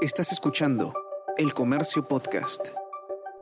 Estás escuchando El Comercio Podcast.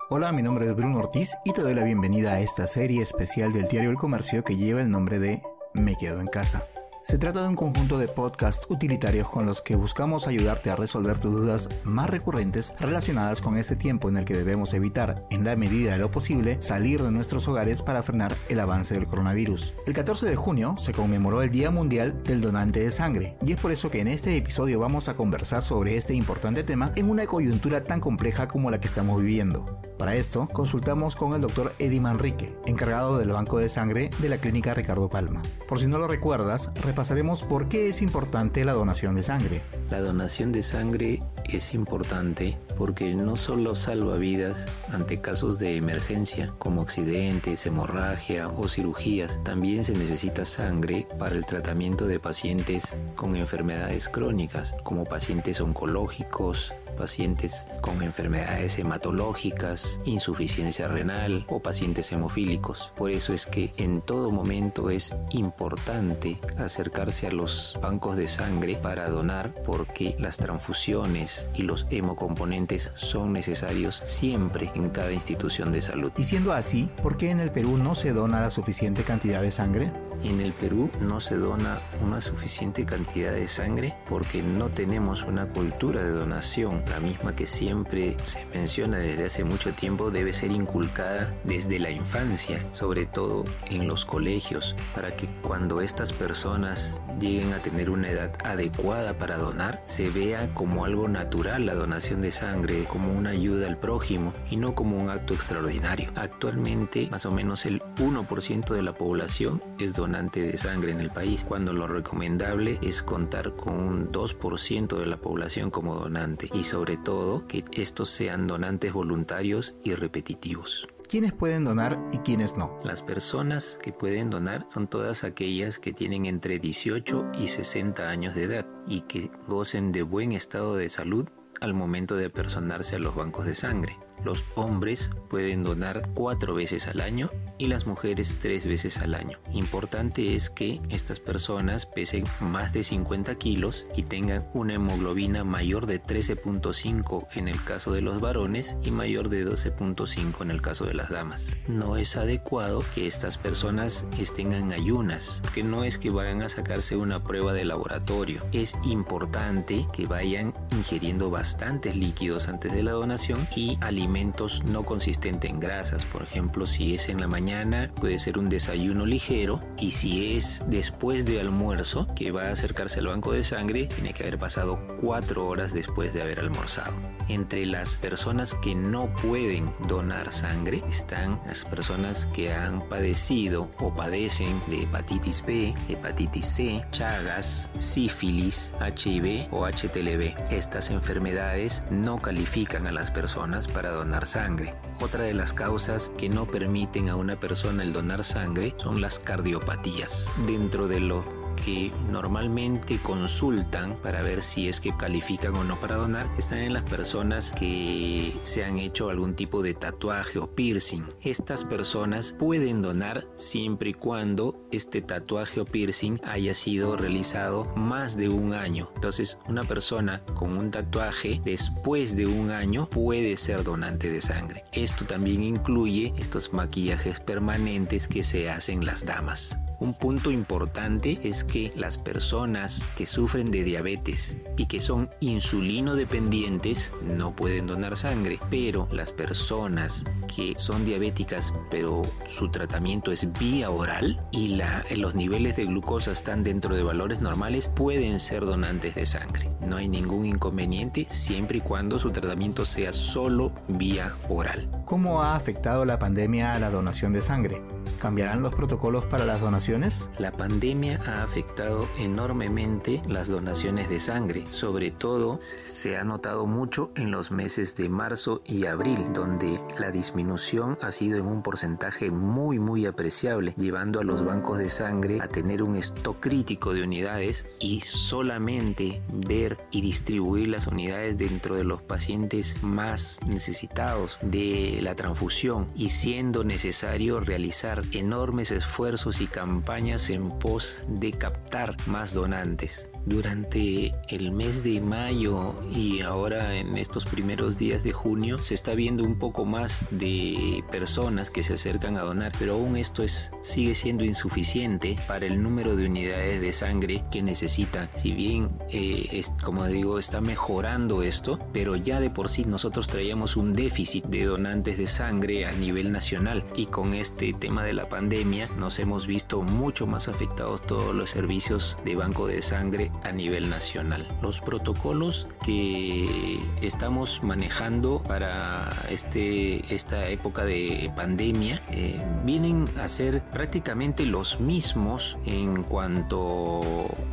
Hola, mi nombre es Bruno Ortiz y te doy la bienvenida a esta serie especial del diario El Comercio que lleva el nombre de Me Quedo en Casa. Se trata de un conjunto de podcasts utilitarios con los que buscamos ayudarte a resolver tus dudas más recurrentes relacionadas con este tiempo en el que debemos evitar, en la medida de lo posible, salir de nuestros hogares para frenar el avance del coronavirus. El 14 de junio se conmemoró el Día Mundial del Donante de Sangre y es por eso que en este episodio vamos a conversar sobre este importante tema en una coyuntura tan compleja como la que estamos viviendo. Para esto, consultamos con el doctor Eddie Manrique, encargado del Banco de Sangre de la Clínica Ricardo Palma. Por si no lo recuerdas, pasaremos por qué es importante la donación de sangre. La donación de sangre es importante porque no solo salva vidas ante casos de emergencia como accidentes, hemorragia o cirugías, también se necesita sangre para el tratamiento de pacientes con enfermedades crónicas como pacientes oncológicos, pacientes con enfermedades hematológicas, insuficiencia renal o pacientes hemofílicos. Por eso es que en todo momento es importante acercarse a los bancos de sangre para donar porque las transfusiones y los hemocomponentes son necesarios siempre en cada institución de salud. Y siendo así, ¿por qué en el Perú no se dona la suficiente cantidad de sangre? En el Perú no se dona una suficiente cantidad de sangre porque no tenemos una cultura de donación la misma que siempre se menciona desde hace mucho tiempo, debe ser inculcada desde la infancia, sobre todo en los colegios, para que cuando estas personas lleguen a tener una edad adecuada para donar, se vea como algo natural la donación de sangre, como una ayuda al prójimo y no como un acto extraordinario. Actualmente, más o menos el 1% de la población es donante de sangre en el país, cuando lo recomendable es contar con un 2% de la población como donante y todo que estos sean donantes voluntarios y repetitivos. ¿Quiénes pueden donar y quiénes no? Las personas que pueden donar son todas aquellas que tienen entre 18 y 60 años de edad y que gocen de buen estado de salud al momento de personarse a los bancos de sangre. Los hombres pueden donar cuatro veces al año y las mujeres tres veces al año. Importante es que estas personas pesen más de 50 kilos y tengan una hemoglobina mayor de 13.5 en el caso de los varones y mayor de 12.5 en el caso de las damas. No es adecuado que estas personas estén en ayunas, que no es que vayan a sacarse una prueba de laboratorio. Es importante que vayan ingiriendo bastantes líquidos antes de la donación y alimentos no consistentes en grasas. Por ejemplo, si es en la mañana puede ser un desayuno ligero y si es después de almuerzo que va a acercarse al banco de sangre, tiene que haber pasado cuatro horas después de haber almorzado. Entre las personas que no pueden donar sangre están las personas que han padecido o padecen de hepatitis B, hepatitis C, chagas, sífilis, HIV o HTLV. Estas enfermedades no califican a las personas para donar sangre. Otra de las causas que no permiten a una persona el donar sangre son las cardiopatías. Dentro de lo que normalmente consultan para ver si es que califican o no para donar están en las personas que se han hecho algún tipo de tatuaje o piercing. Estas personas pueden donar siempre y cuando este tatuaje o piercing haya sido realizado más de un año. Entonces, una persona con un tatuaje después de un año puede ser donante de sangre. Esto también incluye estos maquillajes permanentes que se hacen las damas. Un punto importante es que las personas que sufren de diabetes y que son insulino dependientes no pueden donar sangre, pero las personas que son diabéticas pero su tratamiento es vía oral y los niveles de glucosa están dentro de valores normales pueden ser donantes de sangre. No hay ningún inconveniente siempre y cuando su tratamiento sea solo vía oral. ¿Cómo ha afectado la pandemia a la donación de sangre? ¿Cambiarán los protocolos para las donaciones? La pandemia ha afectado enormemente las donaciones de sangre. Sobre todo se ha notado mucho en los meses de marzo y abril, donde la disminución ha sido en un porcentaje muy muy apreciable, llevando a los bancos de sangre a tener un stock crítico de unidades y solamente ver y distribuir las unidades dentro de los pacientes más necesitados de la transfusión y siendo necesario realizar enormes esfuerzos y campañas en pos de captar más donantes. Durante el mes de mayo y ahora en estos primeros días de junio se está viendo un poco más de personas que se acercan a donar, pero aún esto es, sigue siendo insuficiente para el número de unidades de sangre que necesita. Si bien, eh, es, como digo, está mejorando esto, pero ya de por sí nosotros traíamos un déficit de donantes de sangre a nivel nacional y con este tema de la pandemia nos hemos visto mucho más afectados todos los servicios de banco de sangre a nivel nacional. Los protocolos que estamos manejando para este, esta época de pandemia eh, vienen a ser prácticamente los mismos en cuanto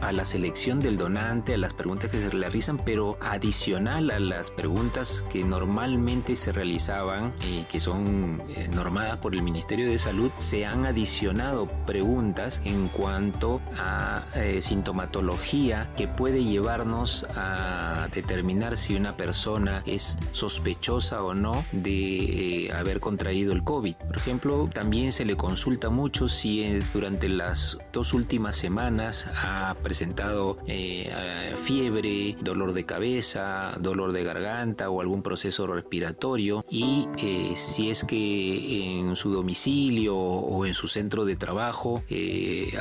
a la selección del donante, a las preguntas que se realizan, pero adicional a las preguntas que normalmente se realizaban y eh, que son eh, normadas por el Ministerio de Salud, se han adicionado preguntas en cuanto a sintomatología que puede llevarnos a determinar si una persona es sospechosa o no de eh, haber contraído el COVID. Por ejemplo, también se le consulta mucho si eh, durante las dos últimas semanas ha presentado eh, fiebre, dolor de cabeza, dolor de garganta o algún proceso respiratorio y si es que en su domicilio o en su centro de trabajo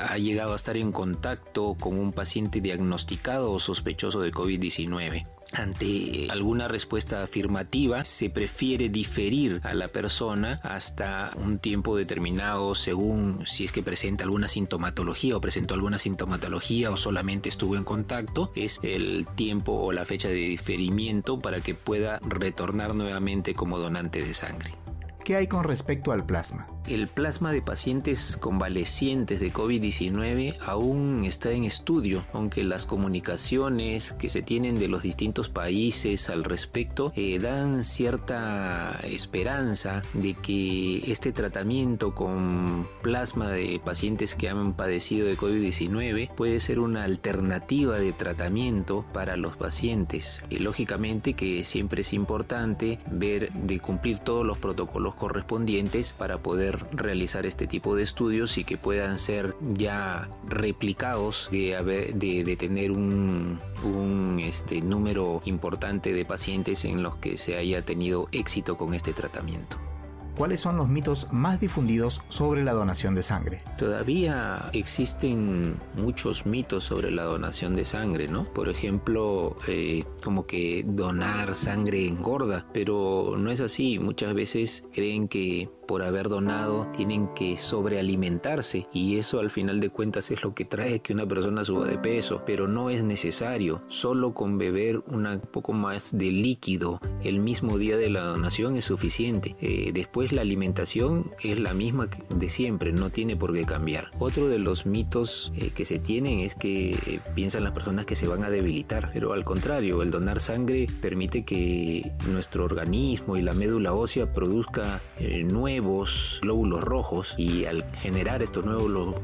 ha llegado a estar en contacto con un paciente diagnosticado o sospechoso de COVID-19. Ante alguna respuesta afirmativa, se prefiere diferir a la persona hasta un tiempo determinado según si es que presenta alguna sintomatología o presentó alguna sintomatología o solamente estuvo en contacto. Es el tiempo o la fecha de diferimiento para que pueda retornar nuevamente como donante de sangre. ¿Qué hay con respecto al plasma? El plasma de pacientes convalecientes de COVID-19 aún está en estudio, aunque las comunicaciones que se tienen de los distintos países al respecto eh, dan cierta esperanza de que este tratamiento con plasma de pacientes que han padecido de COVID-19 puede ser una alternativa de tratamiento para los pacientes. Y lógicamente que siempre es importante ver de cumplir todos los protocolos correspondientes para poder realizar este tipo de estudios y que puedan ser ya replicados de, de, tener un, un este, número importante de pacientes en los que se haya tenido éxito con este tratamiento. ¿cuáles son los mitos más difundidos sobre la donación de sangre? Todavía existen muchos mitos sobre la donación de sangre, ¿no? Por ejemplo, eh, como que donar sangre engorda, pero no es así. Muchas veces creen que por haber donado tienen que sobrealimentarse y eso al final de cuentas es lo que trae que una persona suba de peso, pero no es necesario. Solo con beber un poco más de líquido el mismo día de la donación es suficiente. Eh, después la alimentación es la misma de siempre, no tiene por qué cambiar. Otro de los mitos eh, que se tienen es que eh, piensan las personas que se van a debilitar, pero al contrario, el donar sangre permite que nuestro organismo y la médula ósea produzca nuevos nuevos glóbulos rojos y al generar estos nuevos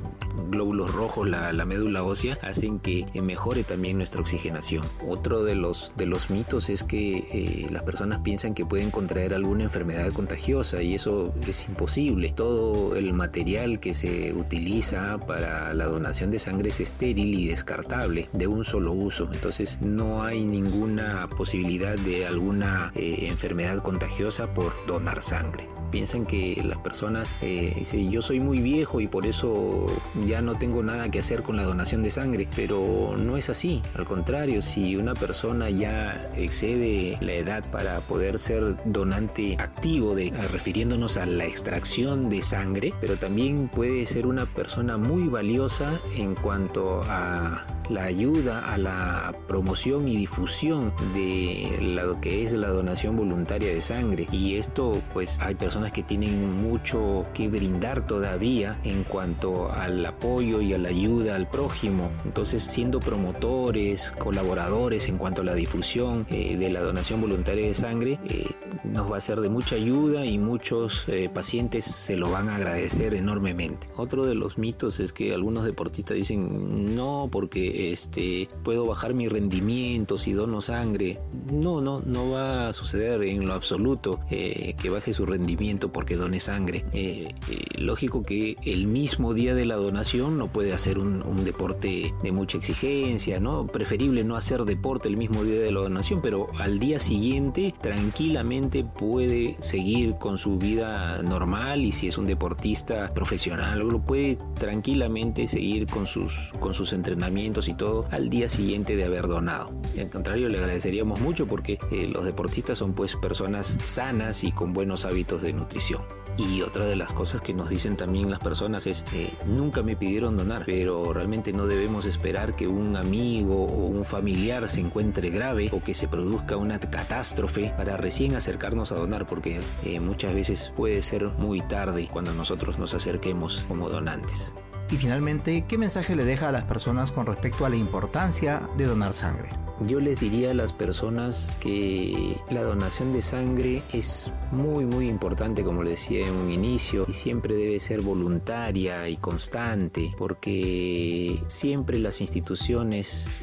glóbulos rojos la, médula ósea hacen que mejore también nuestra oxigenación. Otro de los, de los mitos es que eh, las personas piensan que pueden contraer alguna enfermedad contagiosa y eso es imposible. Todo el material que se utiliza para la donación de sangre es estéril y descartable de un solo uso. Entonces no hay ninguna posibilidad de alguna eh, enfermedad contagiosa por donar sangre piensan que las personas eh, dicen yo soy muy viejo y por eso ya no tengo nada que hacer con la donación de sangre, pero no es así. Al contrario, si una persona ya excede la edad para poder ser donante activo, de, refiriéndonos a la extracción de sangre, pero también puede ser una persona muy valiosa en cuanto a la ayuda a la promoción y difusión de lo que es la donación voluntaria de sangre. Y esto pues hay personas que tienen mucho que brindar todavía en cuanto al apoyo y a la ayuda al prójimo. Entonces siendo promotores, colaboradores en cuanto a la difusión eh, de la donación voluntaria de sangre, eh, nos va a ser de mucha ayuda y muchos eh, pacientes se lo van a agradecer enormemente. Otro de los mitos es que algunos deportistas dicen no porque este, puedo bajar mi rendimiento si dono sangre. No, no, no va a suceder en lo absoluto eh, que baje su rendimiento porque done sangre. Eh, eh, lógico que el mismo día de la donación no puede hacer un, deporte de mucha exigencia, ¿no? Preferible no hacer deporte el mismo día de la donación, pero al día siguiente tranquilamente puede seguir con su vida normal y si es un deportista profesional, lo puede tranquilamente seguir con sus, con sus entrenamientos y todo al día siguiente de haber donado. Al contrario, le agradeceríamos mucho porque eh, los deportistas son pues personas sanas y con buenos hábitos de nutrición. Y otra de las cosas que nos dicen también las personas es, eh, nunca me pidieron donar, pero realmente no debemos esperar que un amigo o un familiar se encuentre grave o que se produzca una catástrofe para recién acercarnos a donar, porque eh, muchas veces puede ser muy tarde cuando nosotros nos acerquemos como donantes. Y finalmente, ¿qué mensaje le deja a las personas con respecto a la importancia de donar sangre? Yo les diría a las personas que la donación de sangre es muy muy importante como les decía en un inicio y siempre debe ser voluntaria y constante porque siempre las instituciones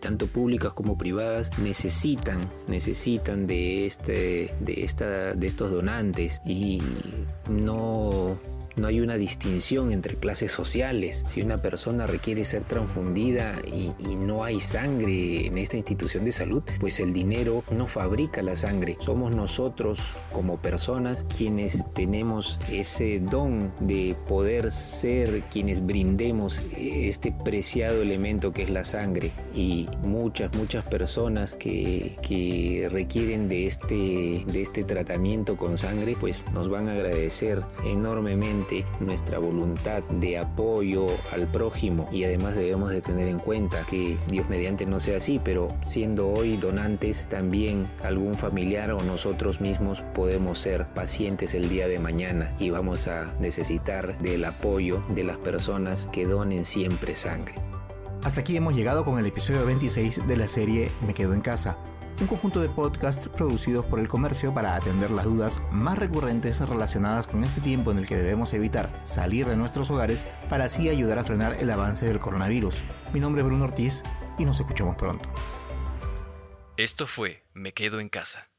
tanto públicas como privadas necesitan necesitan de este de esta de estos donantes y no no hay una distinción entre clases sociales. Si una persona requiere ser transfundida y, no hay sangre en esta institución de salud, pues el dinero no fabrica la sangre. Somos nosotros como personas quienes tenemos ese don de poder ser quienes brindemos este preciado elemento que es la sangre. Y muchas, muchas personas que, que requieren de este, de este tratamiento con sangre, pues nos van a agradecer enormemente nuestra voluntad de apoyo al prójimo y además debemos de tener en cuenta que Dios mediante no sea así, pero siendo hoy donantes también algún familiar o nosotros mismos podemos ser pacientes el día de mañana y vamos a necesitar del apoyo de las personas que donen siempre sangre. Hasta aquí hemos llegado con el episodio 26 de la serie Me Quedo en Casa un conjunto de podcasts producidos por el comercio para atender las dudas más recurrentes relacionadas con este tiempo en el que debemos evitar salir de nuestros hogares para así ayudar a frenar el avance del coronavirus. Mi nombre es Bruno Ortiz y nos escuchamos pronto. Esto fue Me Quedo en Casa.